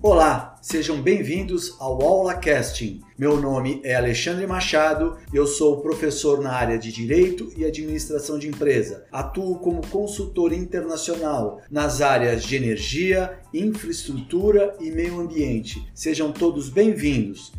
Olá, sejam bem-vindos ao Aula Casting. Meu nome é Alexandre Machado, eu sou professor na área de Direito e Administração de Empresa. Atuo como consultor internacional nas áreas de energia, infraestrutura e meio ambiente. Sejam todos bem-vindos.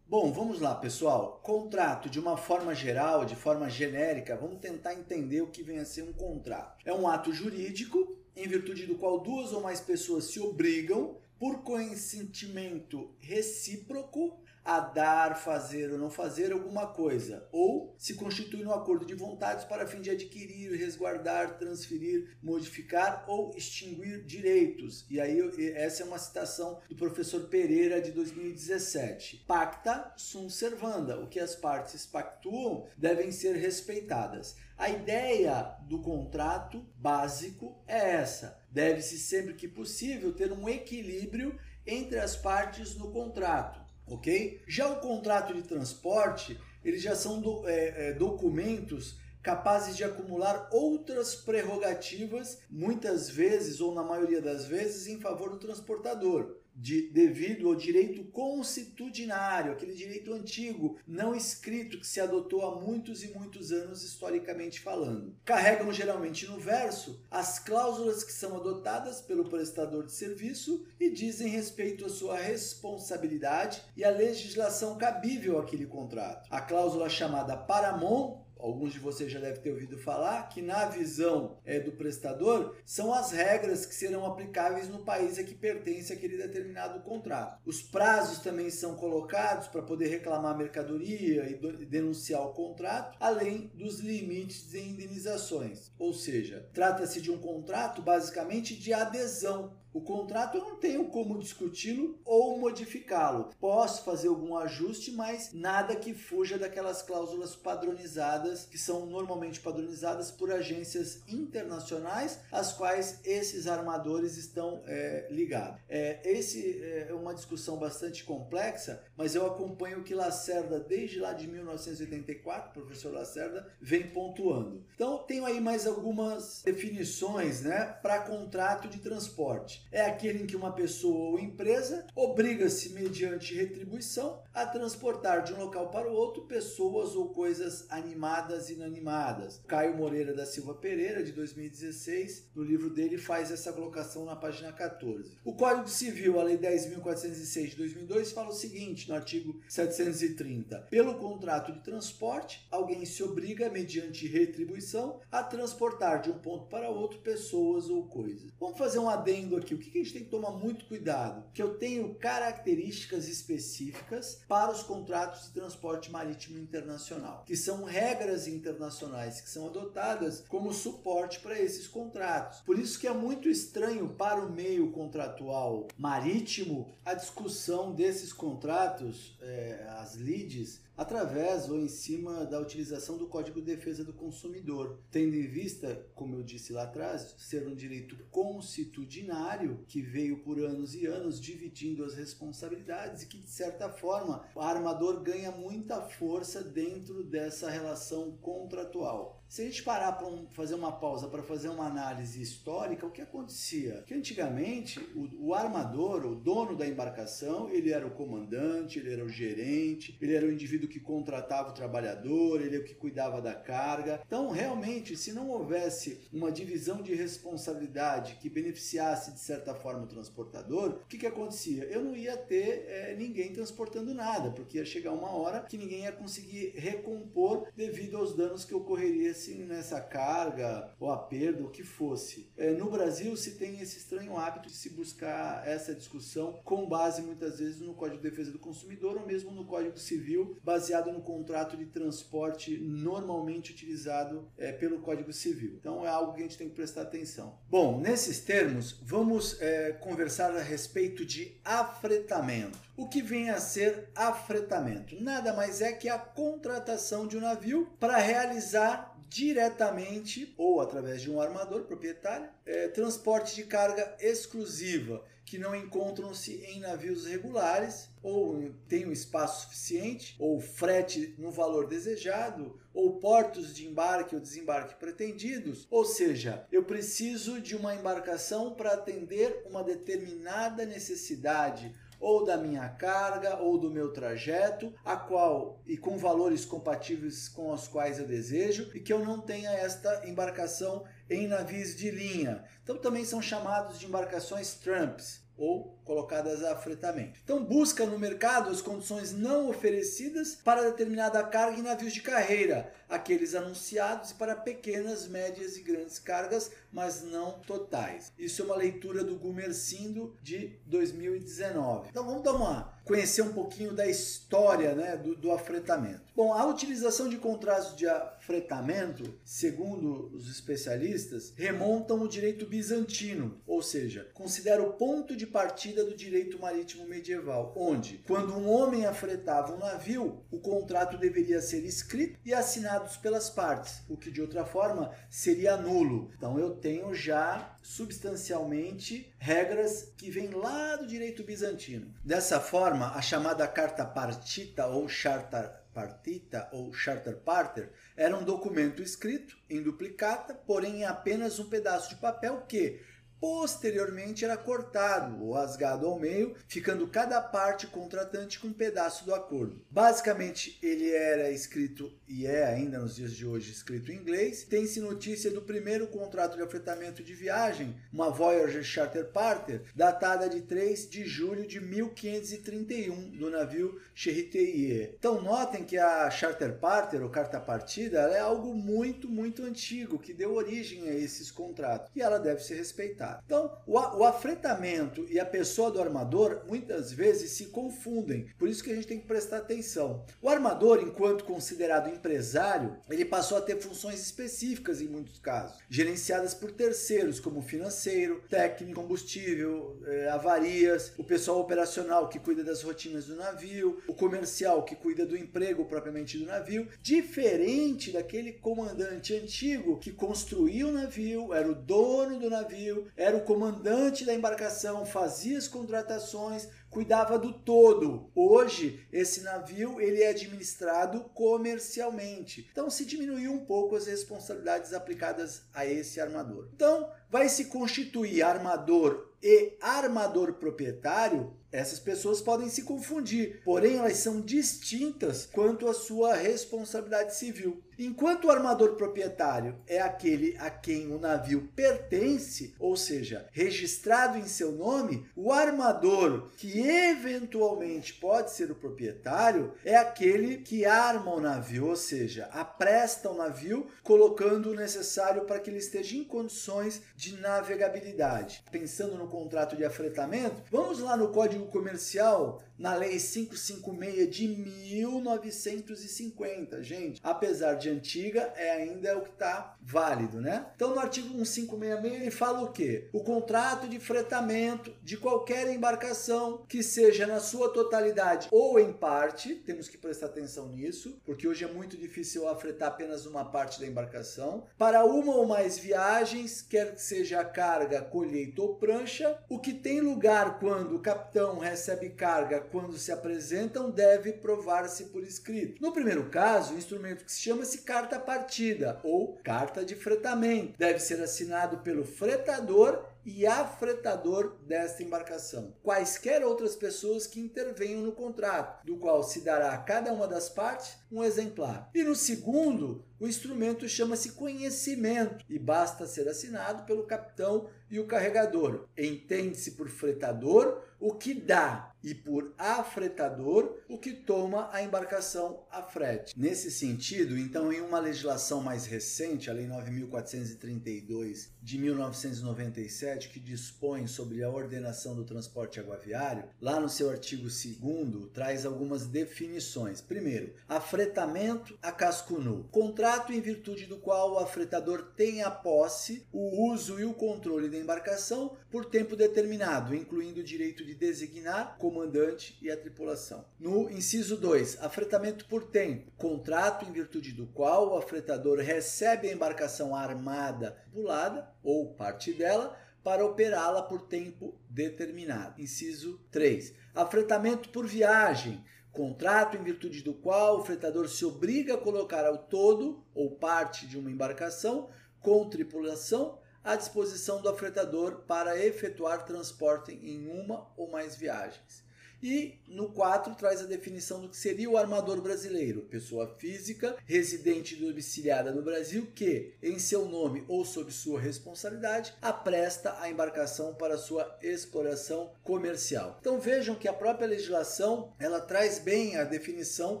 Bom, vamos lá, pessoal. Contrato, de uma forma geral, de forma genérica, vamos tentar entender o que vem a ser um contrato. É um ato jurídico em virtude do qual duas ou mais pessoas se obrigam, por consentimento recíproco, a dar, fazer ou não fazer alguma coisa, ou se constitui no acordo de vontades para fim de adquirir, resguardar, transferir, modificar ou extinguir direitos. E aí essa é uma citação do professor Pereira de 2017. Pacta sunt servanda, o que as partes pactuam devem ser respeitadas. A ideia do contrato básico é essa. Deve-se sempre que possível ter um equilíbrio entre as partes no contrato ok? Já o contrato de transporte, eles já são do, é, é, documentos capazes de acumular outras prerrogativas, muitas vezes ou na maioria das vezes em favor do transportador de, devido ao direito constitucionário, aquele direito antigo, não escrito, que se adotou há muitos e muitos anos historicamente falando. Carregam geralmente no verso as cláusulas que são adotadas pelo prestador de serviço e dizem respeito à sua responsabilidade e à legislação cabível àquele contrato. A cláusula chamada paramon alguns de vocês já devem ter ouvido falar, que na visão é, do prestador são as regras que serão aplicáveis no país a que pertence aquele determinado contrato. Os prazos também são colocados para poder reclamar a mercadoria e denunciar o contrato, além dos limites de indenizações. Ou seja, trata-se de um contrato basicamente de adesão o contrato eu não tenho como discuti-lo ou modificá-lo. Posso fazer algum ajuste, mas nada que fuja daquelas cláusulas padronizadas, que são normalmente padronizadas por agências internacionais, às quais esses armadores estão é, ligados. É, esse é uma discussão bastante complexa, mas eu acompanho que Lacerda, desde lá de 1984, o professor Lacerda, vem pontuando. Então, tenho aí mais algumas definições né, para contrato de transporte é aquele em que uma pessoa ou empresa obriga-se, mediante retribuição, a transportar de um local para o outro pessoas ou coisas animadas e inanimadas. Caio Moreira da Silva Pereira, de 2016, no livro dele, faz essa colocação na página 14. O Código Civil, a Lei 10.406 de 2002, fala o seguinte, no artigo 730: pelo contrato de transporte, alguém se obriga, mediante retribuição, a transportar de um ponto para outro pessoas ou coisas. Vamos fazer um adendo aqui o que a gente tem que tomar muito cuidado? Que eu tenho características específicas para os contratos de transporte marítimo internacional, que são regras internacionais que são adotadas como suporte para esses contratos. Por isso que é muito estranho para o meio contratual marítimo a discussão desses contratos, é, as leads, através ou em cima da utilização do Código de Defesa do Consumidor, tendo em vista, como eu disse lá atrás, ser um direito constitucionário que veio por anos e anos dividindo as responsabilidades e que de certa forma o armador ganha muita força dentro dessa relação contratual. Se a gente parar para um, fazer uma pausa para fazer uma análise histórica, o que acontecia? Que antigamente o, o, armador, o dono da embarcação, ele era o comandante, ele era o gerente, ele era o indivíduo que contratava o trabalhador, ele é o que cuidava da carga. Então, realmente, se não houvesse uma divisão de responsabilidade que beneficiasse de certa forma o transportador, o que, que acontecia? Eu não ia ter é, ninguém transportando nada, porque ia chegar uma hora que ninguém ia conseguir recompor devido aos danos que ocorreria nessa carga ou a perda, o que fosse. É, no Brasil se tem esse estranho hábito de se buscar essa discussão com base muitas vezes no Código de Defesa do Consumidor ou mesmo no Código Civil, baseado no contrato de transporte normalmente utilizado é, pelo Código Civil. Então é algo que a gente tem que prestar atenção. Bom, nesses termos, vamos é, conversar a respeito de afretamento. O que vem a ser afretamento? Nada mais é que a contratação de um navio para realizar diretamente ou através de um armador proprietário, é, transporte de carga exclusiva que não encontram-se em navios regulares ou têm um espaço suficiente, ou frete no valor desejado, ou portos de embarque ou desembarque pretendidos. Ou seja, eu preciso de uma embarcação para atender uma determinada necessidade ou da minha carga ou do meu trajeto, a qual e com valores compatíveis com os quais eu desejo e que eu não tenha esta embarcação em navios de linha. Então também são chamados de embarcações Trumps ou colocadas a fretamento. Então busca no mercado as condições não oferecidas para determinada carga em navios de carreira, aqueles anunciados para pequenas, médias e grandes cargas, mas não totais. Isso é uma leitura do Gumercindo de 2019. Então vamos dar uma conhecer um pouquinho da história né, do, do afretamento. Bom, a utilização de contratos de afretamento, segundo os especialistas, remontam o direito bizantino, ou seja, considera o ponto de partida do direito marítimo medieval, onde, quando um homem afretava um navio, o contrato deveria ser escrito e assinado pelas partes, o que de outra forma seria nulo. Então eu tenho já substancialmente regras que vêm lá do direito bizantino. Dessa forma, a chamada carta partita ou charter partita ou charter parter era um documento escrito em duplicata, porém em apenas um pedaço de papel que Posteriormente era cortado ou rasgado ao meio, ficando cada parte contratante com um pedaço do acordo. Basicamente, ele era escrito e é ainda nos dias de hoje escrito em inglês. Tem-se notícia do primeiro contrato de afetamento de viagem, uma Voyager Charter Parter, datada de 3 de julho de 1531, do navio Cheritier. Então notem que a Charter Parter, ou carta partida, é algo muito, muito antigo, que deu origem a esses contratos. E ela deve ser respeitada. Então, o, o afretamento e a pessoa do armador muitas vezes se confundem. Por isso que a gente tem que prestar atenção. O armador, enquanto considerado empresário, ele passou a ter funções específicas em muitos casos, gerenciadas por terceiros, como financeiro, técnico, combustível, eh, avarias, o pessoal operacional que cuida das rotinas do navio, o comercial que cuida do emprego propriamente do navio, diferente daquele comandante antigo que construía o navio, era o dono do navio, era o comandante da embarcação, fazia as contratações, cuidava do todo. Hoje, esse navio ele é administrado comercialmente. Então, se diminuiu um pouco as responsabilidades aplicadas a esse armador. Então, vai se constituir armador e armador proprietário, essas pessoas podem se confundir, porém elas são distintas quanto à sua responsabilidade civil. Enquanto o armador proprietário é aquele a quem o navio pertence, ou seja, registrado em seu nome, o armador que eventualmente pode ser o proprietário é aquele que arma o navio, ou seja, apresta o navio, colocando o necessário para que ele esteja em condições de navegabilidade. Pensando no contrato de afretamento, vamos lá no Código Comercial, na Lei 556 de 1950. Gente, apesar de antiga, é ainda o que está válido, né? Então, no artigo 1566, ele fala o quê? O contrato de fretamento de qualquer embarcação que seja na sua totalidade ou em parte, temos que prestar atenção nisso, porque hoje é muito difícil afretar apenas uma parte da embarcação, para uma ou mais viagens, quer que seja carga, colheita ou prancha, o que tem lugar quando o capitão recebe carga quando se apresentam, deve provar-se por escrito. No primeiro caso, o instrumento que se chama-se carta partida ou carta de fretamento deve ser assinado pelo fretador e afretador desta embarcação. Quaisquer outras pessoas que intervenham no contrato, do qual se dará a cada uma das partes um exemplar. E no segundo, o instrumento chama-se conhecimento e basta ser assinado pelo capitão e o carregador. Entende-se por fretador o que dá e por afretador o que toma a embarcação a frete. Nesse sentido, então, em uma legislação mais recente, a Lei 9432 de 1997, que dispõe sobre a ordenação do transporte aguaviário, lá no seu artigo 2 traz algumas definições. Primeiro, afretamento a casco nu. Contrato em virtude do qual o afretador tem a posse, o uso e o controle da embarcação por tempo determinado, incluindo o direito de designar comandante e a tripulação. No inciso 2, afretamento por tempo, contrato em virtude do qual o afretador recebe a embarcação armada, pulada ou parte dela para operá-la por tempo determinado. Inciso 3. Afretamento por viagem contrato em virtude do qual o fretador se obriga a colocar ao todo ou parte de uma embarcação com tripulação à disposição do afretador para efetuar transporte em uma ou mais viagens. E no 4 traz a definição do que seria o armador brasileiro, pessoa física residente domiciliada no Brasil que, em seu nome ou sob sua responsabilidade, apresta a embarcação para sua exploração comercial. Então vejam que a própria legislação ela traz bem a definição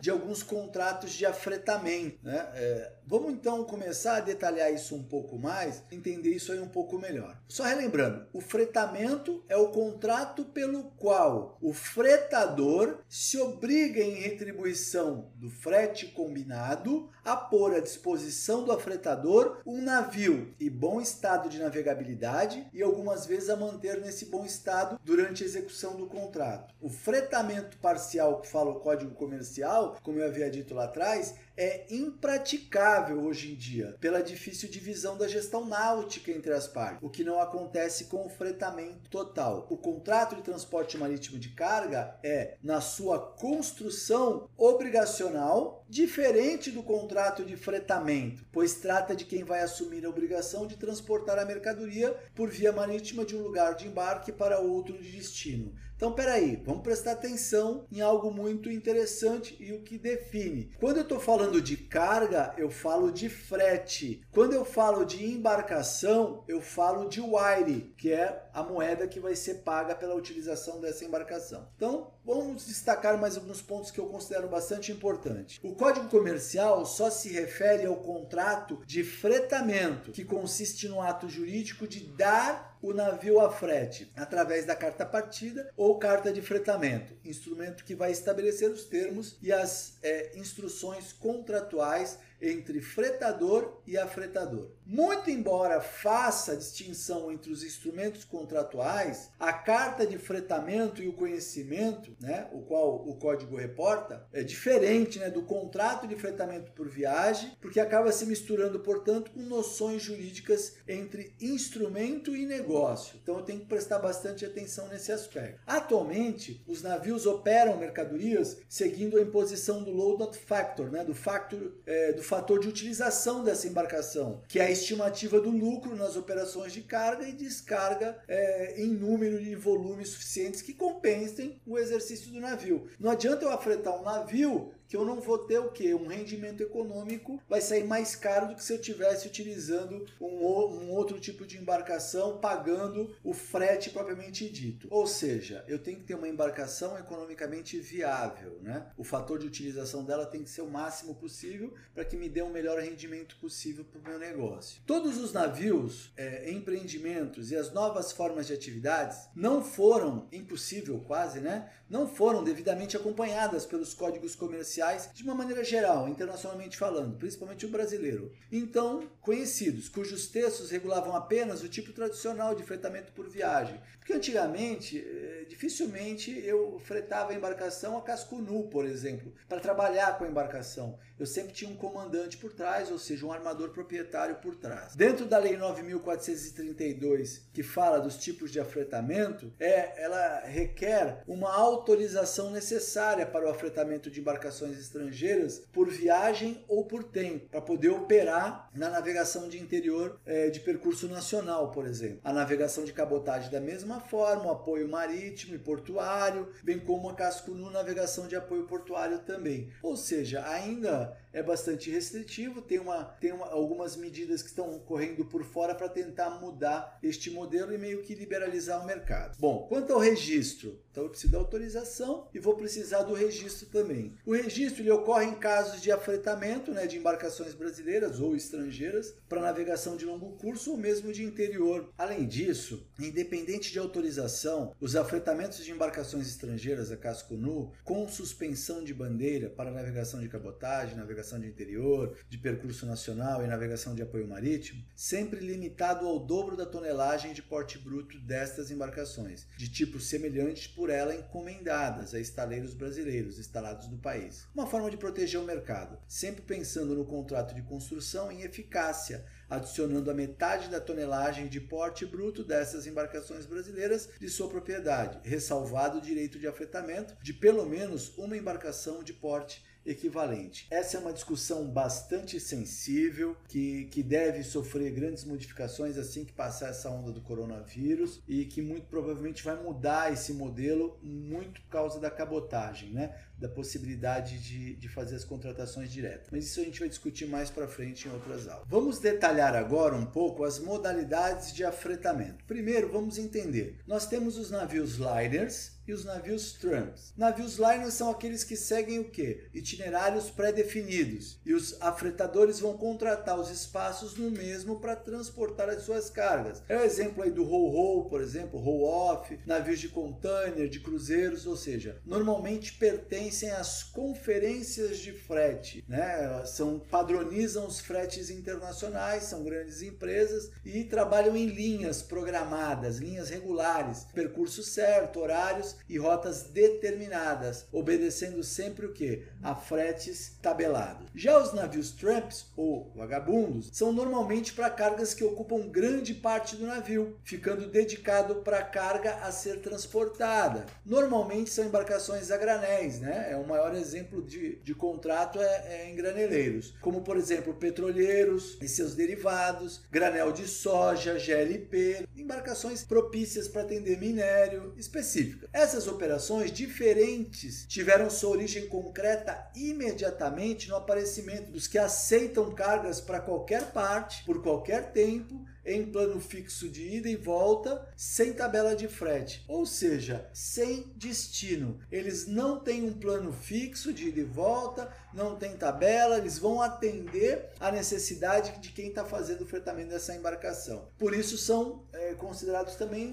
de alguns contratos de afretamento. Né? É, vamos então começar a detalhar isso um pouco mais, entender isso aí um pouco melhor. Só relembrando, o fretamento é o contrato pelo qual o fretador se obriga em retribuição do frete combinado a pôr à disposição do afretador um navio em bom estado de navegabilidade e algumas vezes a manter nesse bom estado durante a execução do contrato. O fretamento parcial que fala o Código Comercial, como eu havia dito lá atrás, é impraticável hoje em dia, pela difícil divisão da gestão náutica entre as partes, o que não acontece com o fretamento total. O contrato de transporte marítimo de carga é, na sua construção obrigacional, diferente do contrato de fretamento, pois trata de quem vai assumir a obrigação de transportar a mercadoria por via marítima de um lugar de embarque para outro de destino. Então, peraí, vamos prestar atenção em algo muito interessante e o que define. Quando eu estou falando de carga, eu falo de frete. Quando eu falo de embarcação, eu falo de wire, que é a moeda que vai ser paga pela utilização dessa embarcação. Então, vamos destacar mais alguns pontos que eu considero bastante importantes. O Código Comercial só se refere ao contrato de fretamento, que consiste no ato jurídico de dar o navio a frete através da carta partida ou carta de fretamento, instrumento que vai estabelecer os termos e as é, instruções contratuais entre fretador e afretador. Muito embora faça distinção entre os instrumentos contratuais, a carta de fretamento e o conhecimento, né, o qual o código reporta, é diferente né, do contrato de fretamento por viagem, porque acaba se misturando, portanto, com noções jurídicas entre instrumento e negócio. Então eu tenho que prestar bastante atenção nesse aspecto. Atualmente, os navios operam mercadorias seguindo a imposição do load not factor, né, do factor é, do fator de utilização dessa embarcação, que é a estimativa do lucro nas operações de carga e descarga é, em número de volumes suficientes que compensem o exercício do navio. Não adianta eu afretar um navio que eu não vou ter o que? Um rendimento econômico vai sair mais caro do que se eu tivesse utilizando um, um, outro tipo de embarcação, pagando o frete propriamente dito. Ou seja, eu tenho que ter uma embarcação economicamente viável, né? O fator de utilização dela tem que ser o máximo possível para que me dê um melhor rendimento possível para o meu negócio. Todos os navios, é, empreendimentos e as novas formas de atividades não foram, impossível quase, né? Não foram devidamente acompanhadas pelos códigos comerciais comerciais de uma maneira geral, internacionalmente falando, principalmente o brasileiro. Então, conhecidos, cujos textos regulavam apenas o tipo tradicional de fretamento por viagem. Porque antigamente, eh, dificilmente eu fretava a embarcação a casco nu, por exemplo, para trabalhar com a embarcação. Eu sempre tinha um comandante por trás, ou seja, um armador proprietário por trás. Dentro da Lei 9432, que fala dos tipos de afretamento, é, ela requer uma autorização necessária para o afretamento de embarcações estrangeiras por viagem ou por tempo, para poder operar na navegação de interior é, de percurso nacional, por exemplo. A navegação de cabotagem da mesma forma, o apoio marítimo e portuário, bem como a casco nu navegação de apoio portuário também. Ou seja, ainda é bastante restritivo, tem, uma, tem uma, algumas medidas que estão correndo por fora para tentar mudar este modelo e meio que liberalizar o mercado. Bom, quanto ao registro, então eu preciso da autorização e vou precisar do registro também. O registro ele ocorre em casos de afretamento né, de embarcações brasileiras ou estrangeiras para navegação de longo curso ou mesmo de interior. Além disso, independente de autorização, os afretamentos de embarcações estrangeiras a casco nu com suspensão de bandeira para navegação de cabotagem, navegação de interior, de percurso nacional e navegação de apoio marítimo, sempre limitado ao dobro da tonelagem de porte bruto destas embarcações, de tipo semelhante, por ela encomendadas a estaleiros brasileiros instalados no país. Uma forma de proteger o mercado, sempre pensando no contrato de construção em eficácia, adicionando a metade da tonelagem de porte bruto dessas embarcações brasileiras de sua propriedade, ressalvado o direito de afetamento de pelo menos uma embarcação de porte equivalente. Essa é uma discussão bastante sensível, que, que deve sofrer grandes modificações assim que passar essa onda do coronavírus e que muito provavelmente vai mudar esse modelo muito por causa da cabotagem, né? Da possibilidade de, de fazer as contratações diretas. Mas isso a gente vai discutir mais para frente em outras aulas. Vamos detalhar agora um pouco as modalidades de afretamento. Primeiro, vamos entender. Nós temos os navios liners, e os navios trumps. Navios liners são aqueles que seguem o que? Itinerários pré-definidos. E os afretadores vão contratar os espaços no mesmo para transportar as suas cargas. É o exemplo aí do roll-roll, por exemplo, roll-off, navios de container, de cruzeiros, ou seja, normalmente pertencem às conferências de frete, né? São padronizam os fretes internacionais, são grandes empresas e trabalham em linhas programadas, linhas regulares, percurso certo, horários e rotas determinadas, obedecendo sempre o que? A fretes tabelados. Já os navios tramps ou vagabundos são normalmente para cargas que ocupam grande parte do navio, ficando dedicado para carga a ser transportada. Normalmente são embarcações a granéis, né? É o maior exemplo de, de contrato é, é em graneleiros, como por exemplo petroleiros e seus derivados, granel de soja, GLP, embarcações propícias para atender minério específica. Essas operações diferentes tiveram sua origem concreta imediatamente no aparecimento dos que aceitam cargas para qualquer parte, por qualquer tempo, em plano fixo de ida e volta, sem tabela de frete, ou seja, sem destino. Eles não têm um plano fixo de ida e volta, não tem tabela, eles vão atender a necessidade de quem está fazendo o fretamento dessa embarcação. Por isso são é, considerados também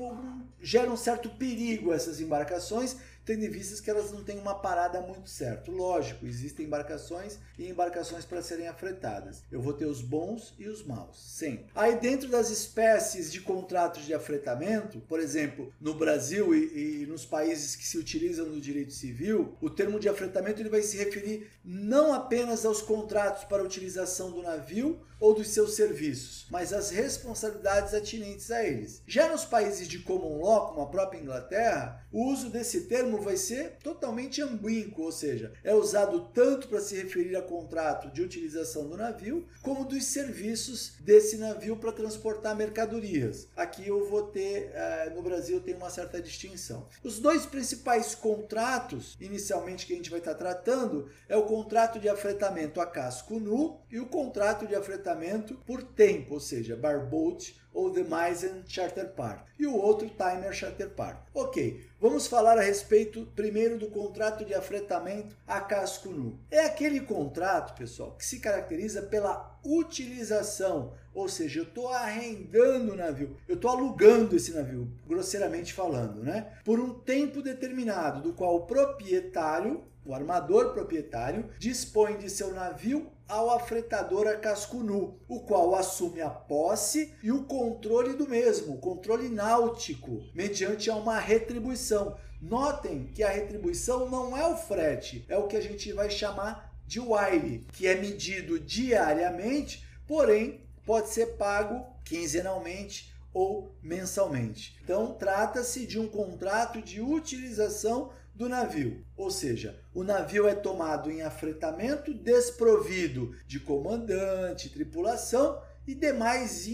geram um certo perigo essas embarcações tendo em vista que elas não têm uma parada muito certa. Lógico, existem embarcações e embarcações para serem afretadas. Eu vou ter os bons e os maus, sempre. Aí dentro das espécies de contratos de afretamento, por exemplo, no Brasil e, e nos países que se utilizam no direito civil, o termo de afretamento ele vai se referir não apenas aos contratos para utilização do navio ou dos seus serviços, mas às responsabilidades atinentes a eles. Já nos países de common law, como a própria Inglaterra, o uso desse termo vai ser totalmente ambíguo, ou seja, é usado tanto para se referir a contrato de utilização do navio, como dos serviços desse navio para transportar mercadorias. Aqui eu vou ter, eh, no Brasil, tem uma certa distinção. Os dois principais contratos, inicialmente, que a gente vai estar tratando, é o contrato de afretamento a casco nu e o contrato de afretamento por tempo, ou seja, barboat ou The Misen Charter Part, e o outro Timer Charter Part. Ok, vamos falar a respeito primeiro do contrato de afretamento a casco nu. É aquele contrato, pessoal, que se caracteriza pela utilização, ou seja, eu estou arrendando o navio, eu estou alugando esse navio, grosseiramente falando, né? Por um tempo determinado, do qual o proprietário o armador proprietário dispõe de seu navio ao afretador a casco nu, o qual assume a posse e o controle do mesmo, controle náutico, mediante uma retribuição. Notem que a retribuição não é o frete, é o que a gente vai chamar de wile, que é medido diariamente, porém pode ser pago quinzenalmente ou mensalmente. Então, trata-se de um contrato de utilização do navio, ou seja, o navio é tomado em afretamento desprovido de comandante, tripulação e demais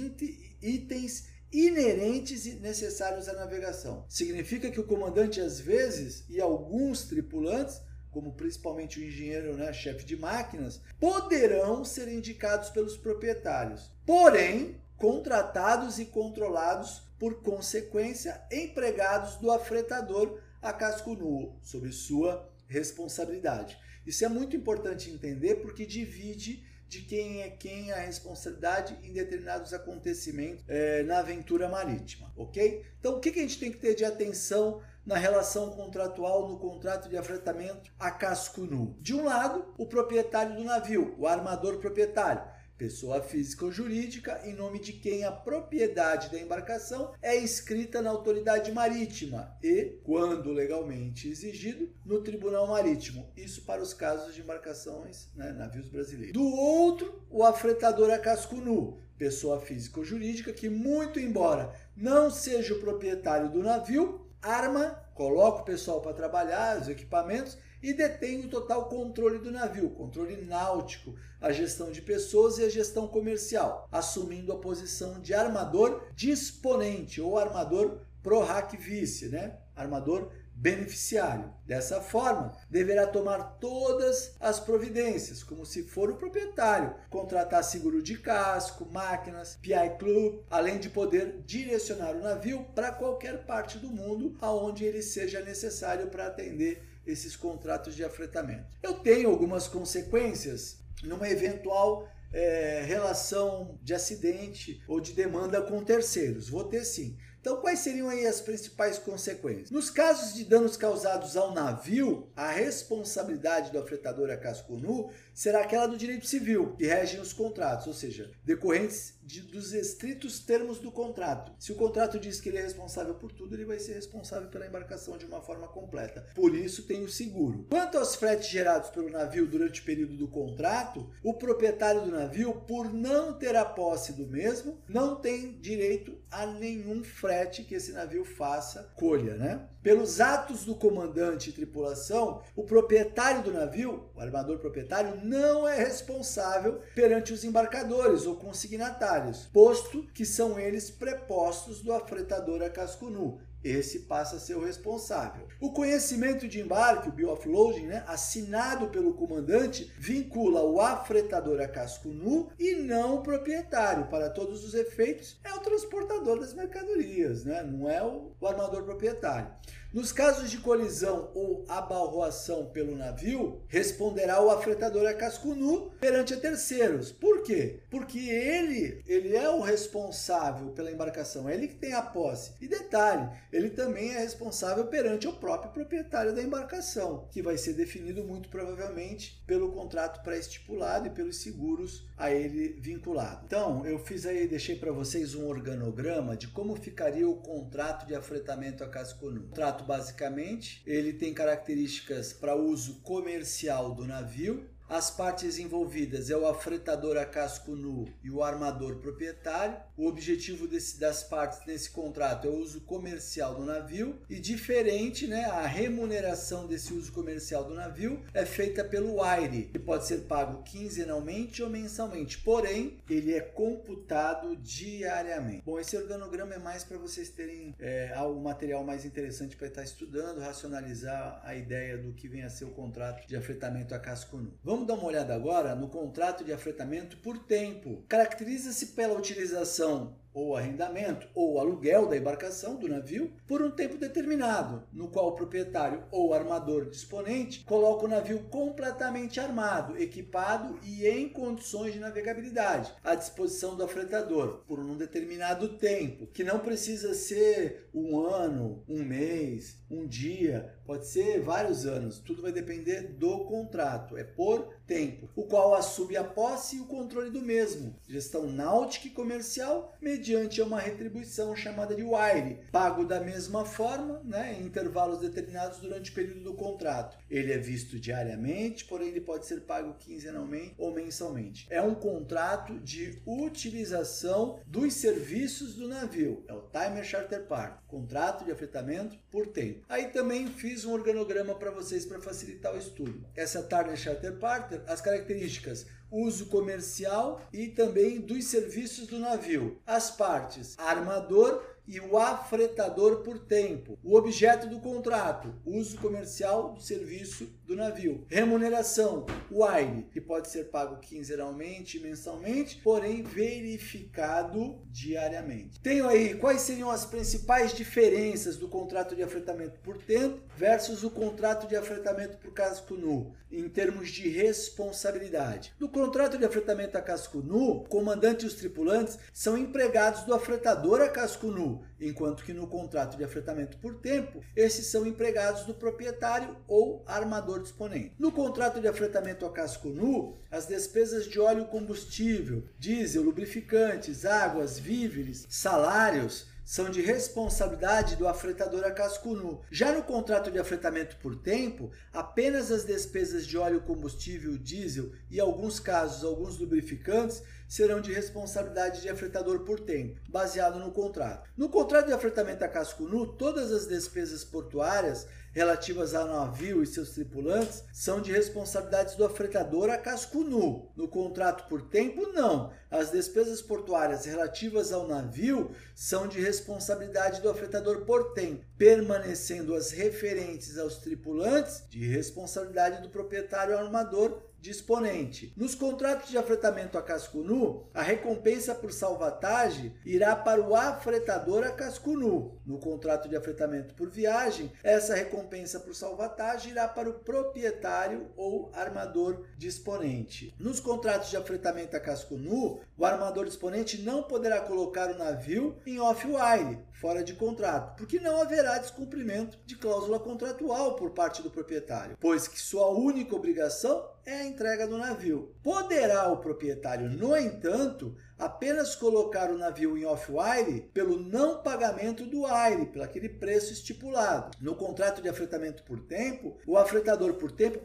itens inerentes e necessários à navegação. Significa que o comandante às vezes e alguns tripulantes como principalmente o engenheiro, né, chefe de máquinas, poderão ser indicados pelos proprietários. Porém, contratados e controlados por consequência empregados do afretador a casco nu, sob sua responsabilidade. Isso é muito importante entender porque divide de quem é quem a responsabilidade em determinados acontecimentos é, na aventura marítima, ok? Então, o que, a gente tem que ter de atenção na relação contratual no contrato de afretamento a casco nu? De um lado, o proprietário do navio, o armador proprietário pessoa física ou jurídica, em nome de quem a propriedade da embarcação é inscrita na autoridade marítima e, quando legalmente exigido, no Tribunal Marítimo. Isso para os casos de embarcações, né, navios brasileiros. Do outro, o afretador a casco nu, pessoa física ou jurídica que, muito embora não seja o proprietário do navio, arma, coloca o pessoal para trabalhar, os equipamentos e detém o total controle do navio, controle náutico, a gestão de pessoas e a gestão comercial, assumindo a posição de armador disponente ou armador pro hac vice, né? Armador beneficiário. Dessa forma, deverá tomar todas as providências, como se for o proprietário, contratar seguro de casco, máquinas, PI Club, além de poder direcionar o navio para qualquer parte do mundo aonde ele seja necessário para atender esses contratos de afretamento. Eu tenho algumas consequências numa eventual é, relação de acidente ou de demanda com terceiros. Vou ter sim. Então, quais seriam aí as principais consequências? Nos casos de danos causados ao navio, a responsabilidade do afretador a casco nu será aquela do direito civil, que regem os contratos, ou seja, decorrentes de, dos estritos termos do contrato. Se o contrato diz que ele é responsável por tudo, ele vai ser responsável pela embarcação de uma forma completa. Por isso tem o seguro. Quanto aos fretes gerados pelo navio durante o período do contrato, o proprietário do navio, por não ter a posse do mesmo, não tem direito a nenhum frete que esse navio faça colha, né? Pelos atos do comandante e tripulação, o proprietário do navio, o armador proprietário, não é responsável perante os embarcadores ou consignatários, posto que são eles prepostos do afretador a casco nu. Esse passa a ser o responsável. O conhecimento de embarque, o bill-offloading, né, assinado pelo comandante, vincula o afretador a casco nu e não o proprietário. Para todos os efeitos, é o transportador das mercadorias, né? não é o armador proprietário. Nos casos de colisão ou abalroação pelo navio, responderá o afretador a casco nu perante a terceiros. Por quê? Porque ele, ele é o responsável pela embarcação, é ele que tem a posse. E detalhe, ele também é responsável perante o próprio proprietário da embarcação, que vai ser definido muito provavelmente pelo contrato pré-estipulado e pelos seguros a ele vinculado. Então, eu fiz aí, deixei para vocês um organograma de como ficaria o contrato de afretamento a casco nu. Contrato basicamente, ele tem características para uso comercial do navio, as partes envolvidas é o afretador a casco nu e o armador proprietário. O objetivo desse, das partes nesse contrato é o uso comercial do navio e diferente, né, a remuneração desse uso comercial do navio é feita pelo WIRE, que pode ser pago quinzenalmente ou mensalmente, porém ele é computado diariamente. Bom, esse organograma é mais para vocês terem é, algo material mais interessante para estar estudando, racionalizar a ideia do que vem a ser o contrato de afretamento a casco nu. Vamos Vamos dar uma olhada agora no contrato de afretamento por tempo. Caracteriza-se pela utilização ou arrendamento ou aluguel da embarcação do navio por um tempo determinado, no qual o proprietário ou armador disponente coloca o navio completamente armado, equipado e em condições de navegabilidade à disposição do afretador por um determinado tempo, que não precisa ser um ano, um mês, um dia, pode ser vários anos, tudo vai depender do contrato, é por tempo, o qual assume a posse e o controle do mesmo, gestão náutica e comercial mediante uma retribuição chamada de wire, pago da mesma forma, né, em intervalos determinados durante o período do contrato. Ele é visto diariamente, porém ele pode ser pago quinzenalmente ou mensalmente. É um contrato de utilização dos serviços do navio, é o Timer Charter Part, contrato de afetamento por tempo. Aí também fiz um organograma para vocês para facilitar o estudo. Essa Timer Charter Part, as características uso comercial e também dos serviços do navio. As partes armador e o afretador por tempo. O objeto do contrato, uso comercial do serviço do navio. Remuneração, wine, que pode ser pago quinzenalmente, mensalmente, porém verificado diariamente. Tenho aí quais seriam as principais diferenças do contrato de afretamento por tempo versus o contrato de afretamento por casco nu, em termos de responsabilidade. No contrato de afretamento a casco nu, o comandante e os tripulantes são empregados do afretador a casco nu, enquanto que no contrato de afretamento por tempo, esses são empregados do proprietário ou armador disponente. No contrato de afretamento a casco nu, as despesas de óleo combustível, diesel, lubrificantes, águas, víveres, salários, são de responsabilidade do afretador a casco nu. Já no contrato de afretamento por tempo, apenas as despesas de óleo combustível, diesel e, alguns casos, alguns lubrificantes serão de responsabilidade de afretador por tempo, baseado no contrato. No contrato de afretamento a casco nu, todas as despesas portuárias relativas ao navio e seus tripulantes são de responsabilidades do afretador a casco nu. No contrato por tempo, não. As despesas portuárias relativas ao navio são de responsabilidade do afretador por tempo, permanecendo as referentes aos tripulantes de responsabilidade do proprietário armador disponente. Nos contratos de afretamento a casco nu, a recompensa por salvatagem irá para o afretador a casco nu. No contrato de afretamento por viagem, essa recompensa por salvatagem irá para o proprietário ou armador disponente. Nos contratos de afretamento a casco nu, o armador disponente não poderá colocar o navio em off-wire, fora de contrato, porque não haverá descumprimento de cláusula contratual por parte do proprietário, pois que sua única obrigação é a entrega do navio. Poderá o proprietário, no entanto, apenas colocar o navio em off-wire pelo não pagamento do wire, pelo aquele preço estipulado. No contrato de afretamento por tempo, o afretador por tempo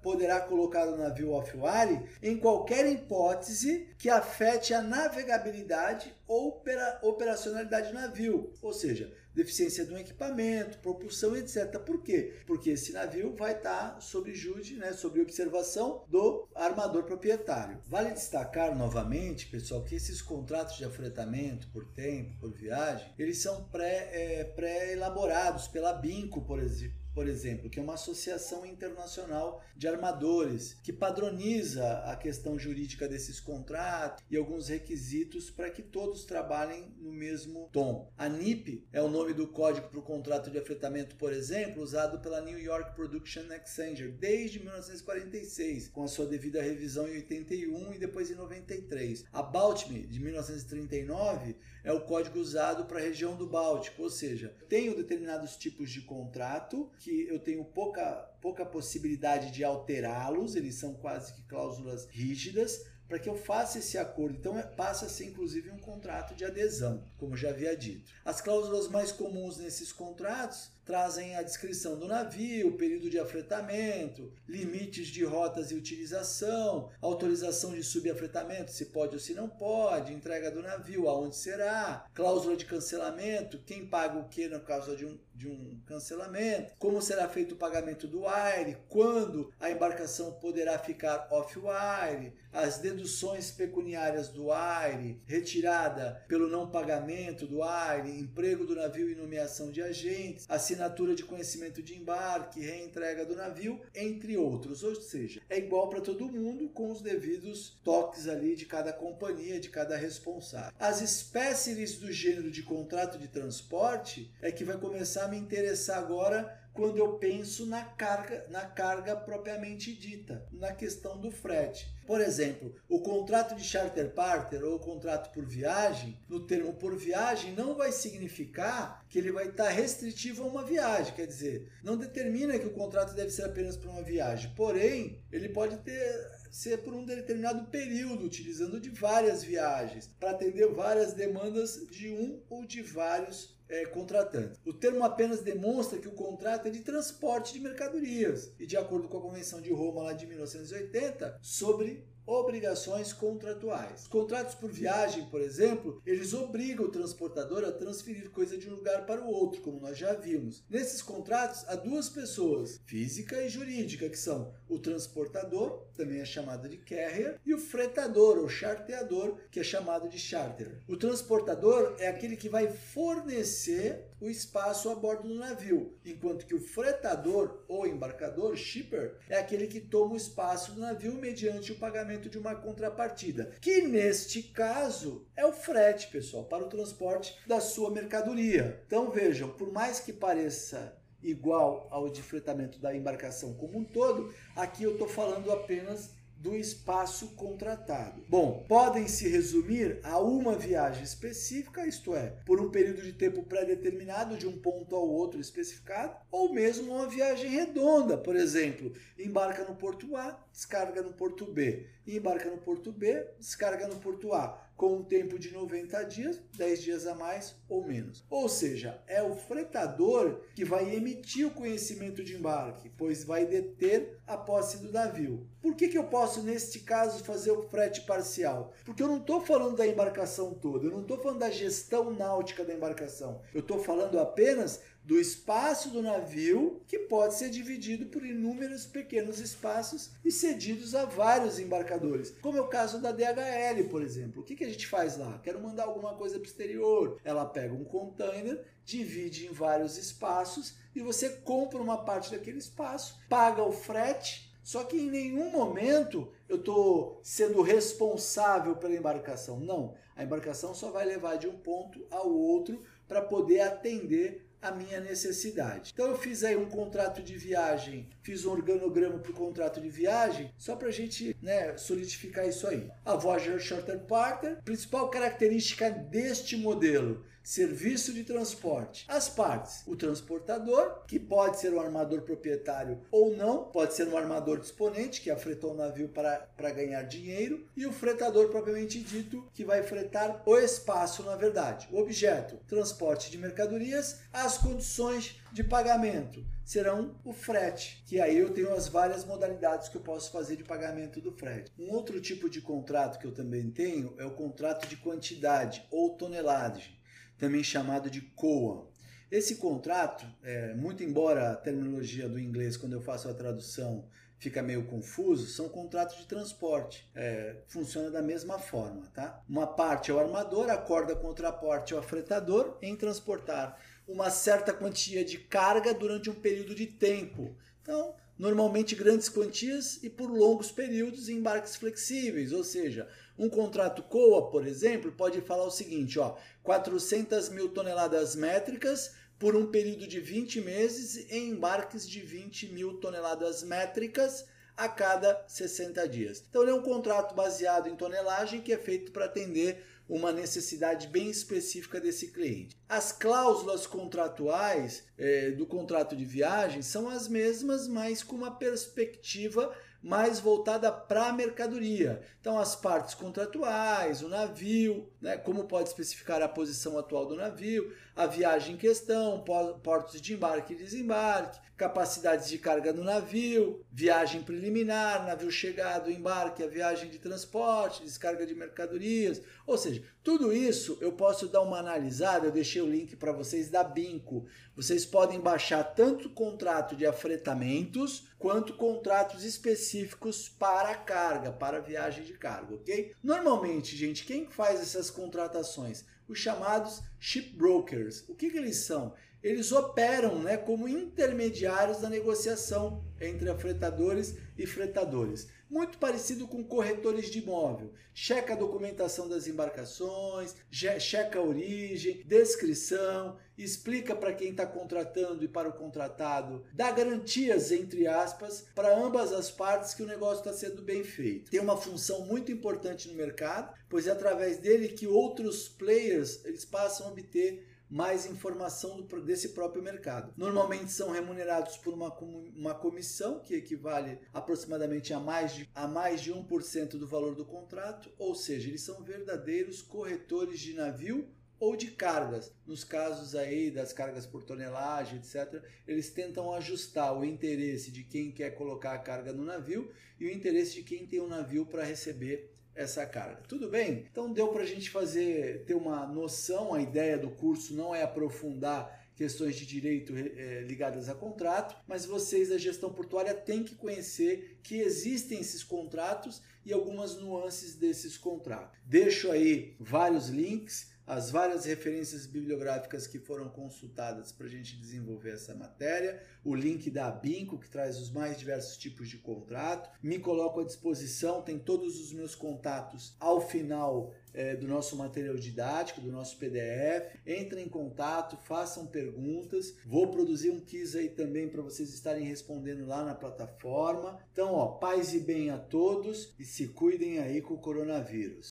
poderá colocar o navio off-wire em qualquer hipótese que afete a navegabilidade ou operacionalidade do navio, ou seja, deficiência de um equipamento, propulsão, etc. Por quê? Porque esse navio vai estar sob júdice, né, sob observação do armador proprietário. Vale destacar novamente, pessoal, que esses contratos de afretamento por tempo, por viagem, eles são é, pré-elaborados é, pré pela BINCO, por exemplo por exemplo, que é uma associação internacional de armadores que padroniza a questão jurídica desses contratos e alguns requisitos para que todos trabalhem no mesmo tom. A NIP é o nome do código para o contrato de afretamento, por exemplo, usado pela New York Production Exchanger desde 1946, com a sua devida revisão em 81 e depois em 93. A Baltme de 1939 é o código usado para a região do Báltico, ou seja, tenho determinados tipos de contrato que eu tenho pouca, pouca possibilidade de alterá-los, eles são quase que cláusulas rígidas, para que eu faça esse acordo. Então é, passa a ser inclusive um contrato de adesão, como já havia dito. As cláusulas mais comuns nesses contratos trazem a descrição do navio, período de afretamento, limites de rotas e utilização, autorização de subafretamento, se pode ou se não pode, entrega do navio, aonde será, cláusula de cancelamento, quem paga o que na causa de um, de um cancelamento, como será feito o pagamento do aire, quando a embarcação poderá ficar off-wire, as deduções pecuniárias do aire, retirada pelo não pagamento do aire, emprego do navio e nomeação de agentes, assim assinatura de conhecimento de embarque, reentrega do navio, entre outros. Ou seja, é igual para todo mundo com os devidos toques ali de cada companhia, de cada responsável. As espécies do gênero de contrato de transporte é que vai começar a me interessar agora quando eu penso na carga, na carga propriamente dita, na questão do frete. Por exemplo, o contrato de charter parter ou o contrato por viagem, no termo por viagem, não vai significar que ele vai estar restritivo a uma viagem, quer dizer, não determina que o contrato deve ser apenas para uma viagem, porém, ele pode ter ser por um determinado período, utilizando de várias viagens, para atender várias demandas de um ou de vários é, contratantes. O termo apenas demonstra que o contrato é de transporte de mercadorias e, de acordo com a Convenção de Roma lá de 1980, sobre obrigações contratuais. Os contratos por viagem, por exemplo, eles obrigam o transportador a transferir coisa de um lugar para o outro, como nós já vimos. Nesses contratos, há duas pessoas, física e jurídica, que são o transportador, também é chamado de carrier, e o fretador ou charteador, que é chamado de charter. O transportador é aquele que vai fornecer o espaço a bordo do navio, enquanto que o fretador ou embarcador, shipper, é aquele que toma o espaço do navio mediante o pagamento de uma contrapartida, que neste caso é o frete, pessoal, para o transporte da sua mercadoria. Então vejam, por mais que pareça igual ao de fretamento da embarcação como um todo, aqui eu estou falando apenas do espaço contratado. Bom, podem se resumir a uma viagem específica, isto é, por um período de tempo pré-determinado de um ponto ao outro especificado, ou mesmo uma viagem redonda, por exemplo, embarca no porto A, descarga no porto B, embarca no porto B, descarga no porto A com um tempo de 90 dias, 10 dias a mais ou menos. Ou seja, é o fretador que vai emitir o conhecimento de embarque, pois vai deter a posse do navio. Por que, que eu posso, neste caso, fazer o frete parcial? Porque eu não estou falando da embarcação toda, eu não estou falando da gestão náutica da embarcação, eu estou falando apenas do espaço do navio, que pode ser dividido por inúmeros pequenos espaços e cedidos a vários embarcadores, como é o caso da DHL, por exemplo. O que, a gente faz lá? Quero mandar alguma coisa para o exterior. Ela pega um container, divide em vários espaços e você compra uma parte daquele espaço, paga o frete. Só que em nenhum momento eu estou sendo responsável pela embarcação. Não, a embarcação só vai levar de um ponto ao outro para poder atender a minha necessidade. Então eu fiz aí um contrato de viagem, fiz um organograma para o contrato de viagem, só para a gente né, solidificar isso aí. A Voyager Shorter Partner, principal característica deste modelo, serviço de transporte. As partes, o transportador, que pode ser um armador proprietário ou não, pode ser um armador disponente, que afretou o navio para, para ganhar dinheiro, e o fretador propriamente dito, que vai fretar o espaço, na verdade. O objeto, transporte de mercadorias, as condições de pagamento serão o frete, que aí eu tenho as várias modalidades que eu posso fazer de pagamento do frete. Um outro tipo de contrato que eu também tenho é o contrato de quantidade ou tonelagem também chamado de COA. Esse contrato, é, muito embora a terminologia do inglês, quando eu faço a tradução, fica meio confuso, são contratos de transporte. É, funciona da mesma forma, tá? Uma parte é o armador, acorda com outra parte é o afretador em transportar uma certa quantia de carga durante um período de tempo. Então, normalmente grandes quantias e por longos períodos em embarques flexíveis, ou seja, um contrato COA, por exemplo, pode falar o seguinte, ó, 400 mil toneladas métricas por um período de 20 meses em embarques de 20 mil toneladas métricas a cada 60 dias. Então, ele é um contrato baseado em tonelagem que é feito para atender uma necessidade bem específica desse cliente. As cláusulas contratuais é, do contrato de viagem são as mesmas, mas com uma perspectiva mais voltada para a mercadoria. Então, as partes contratuais, o navio, né, como pode especificar a posição atual do navio, a viagem em questão, portos de embarque e desembarque, capacidades de carga do navio, viagem preliminar, navio chegado, embarque, a viagem de transporte, descarga de mercadorias. Ou seja, tudo isso eu posso dar uma analisada, eu deixei o link para vocês da Binco. Vocês podem baixar tanto contrato de afretamentos quanto contratos específicos para carga, para viagem de carga, ok? Normalmente, gente, quem faz essas contratações? Os chamados shipbrokers. O que, que eles são? Eles operam né, como intermediários da negociação entre afretadores e fretadores. Muito parecido com corretores de imóvel. Checa a documentação das embarcações, checa a origem, descrição, explica para quem está contratando e para o contratado, dá garantias, entre aspas, para ambas as partes que o negócio está sendo bem feito. Tem uma função muito importante no mercado, pois é através dele que outros players eles passam a obter mais informação desse próprio mercado. Normalmente são remunerados por uma, uma comissão que equivale aproximadamente a mais, de, a mais de 1% do valor do contrato, ou seja, eles são verdadeiros corretores de navio ou de cargas. Nos casos aí das cargas por tonelagem, etc., eles tentam ajustar o interesse de quem quer colocar a carga no navio e o interesse de quem tem o um navio para receber essa carga. Tudo bem? Então deu para a gente fazer, ter uma noção, a ideia do curso não é aprofundar questões de direito é, ligadas a contrato, mas vocês da gestão portuária têm que conhecer que existem esses contratos e algumas nuances desses contratos. Deixo aí vários links as várias referências bibliográficas que foram consultadas para a gente desenvolver essa matéria, o link da Abinco, que traz os mais diversos tipos de contrato. Me coloco à disposição, tem todos os meus contatos ao final é, do nosso material didático, do nosso PDF. Entrem em contato, façam perguntas. Vou produzir um quiz aí também para vocês estarem respondendo lá na plataforma. Então, ó, paz e bem a todos e se cuidem aí com o coronavírus.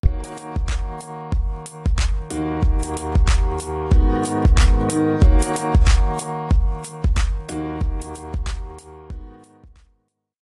Thank you.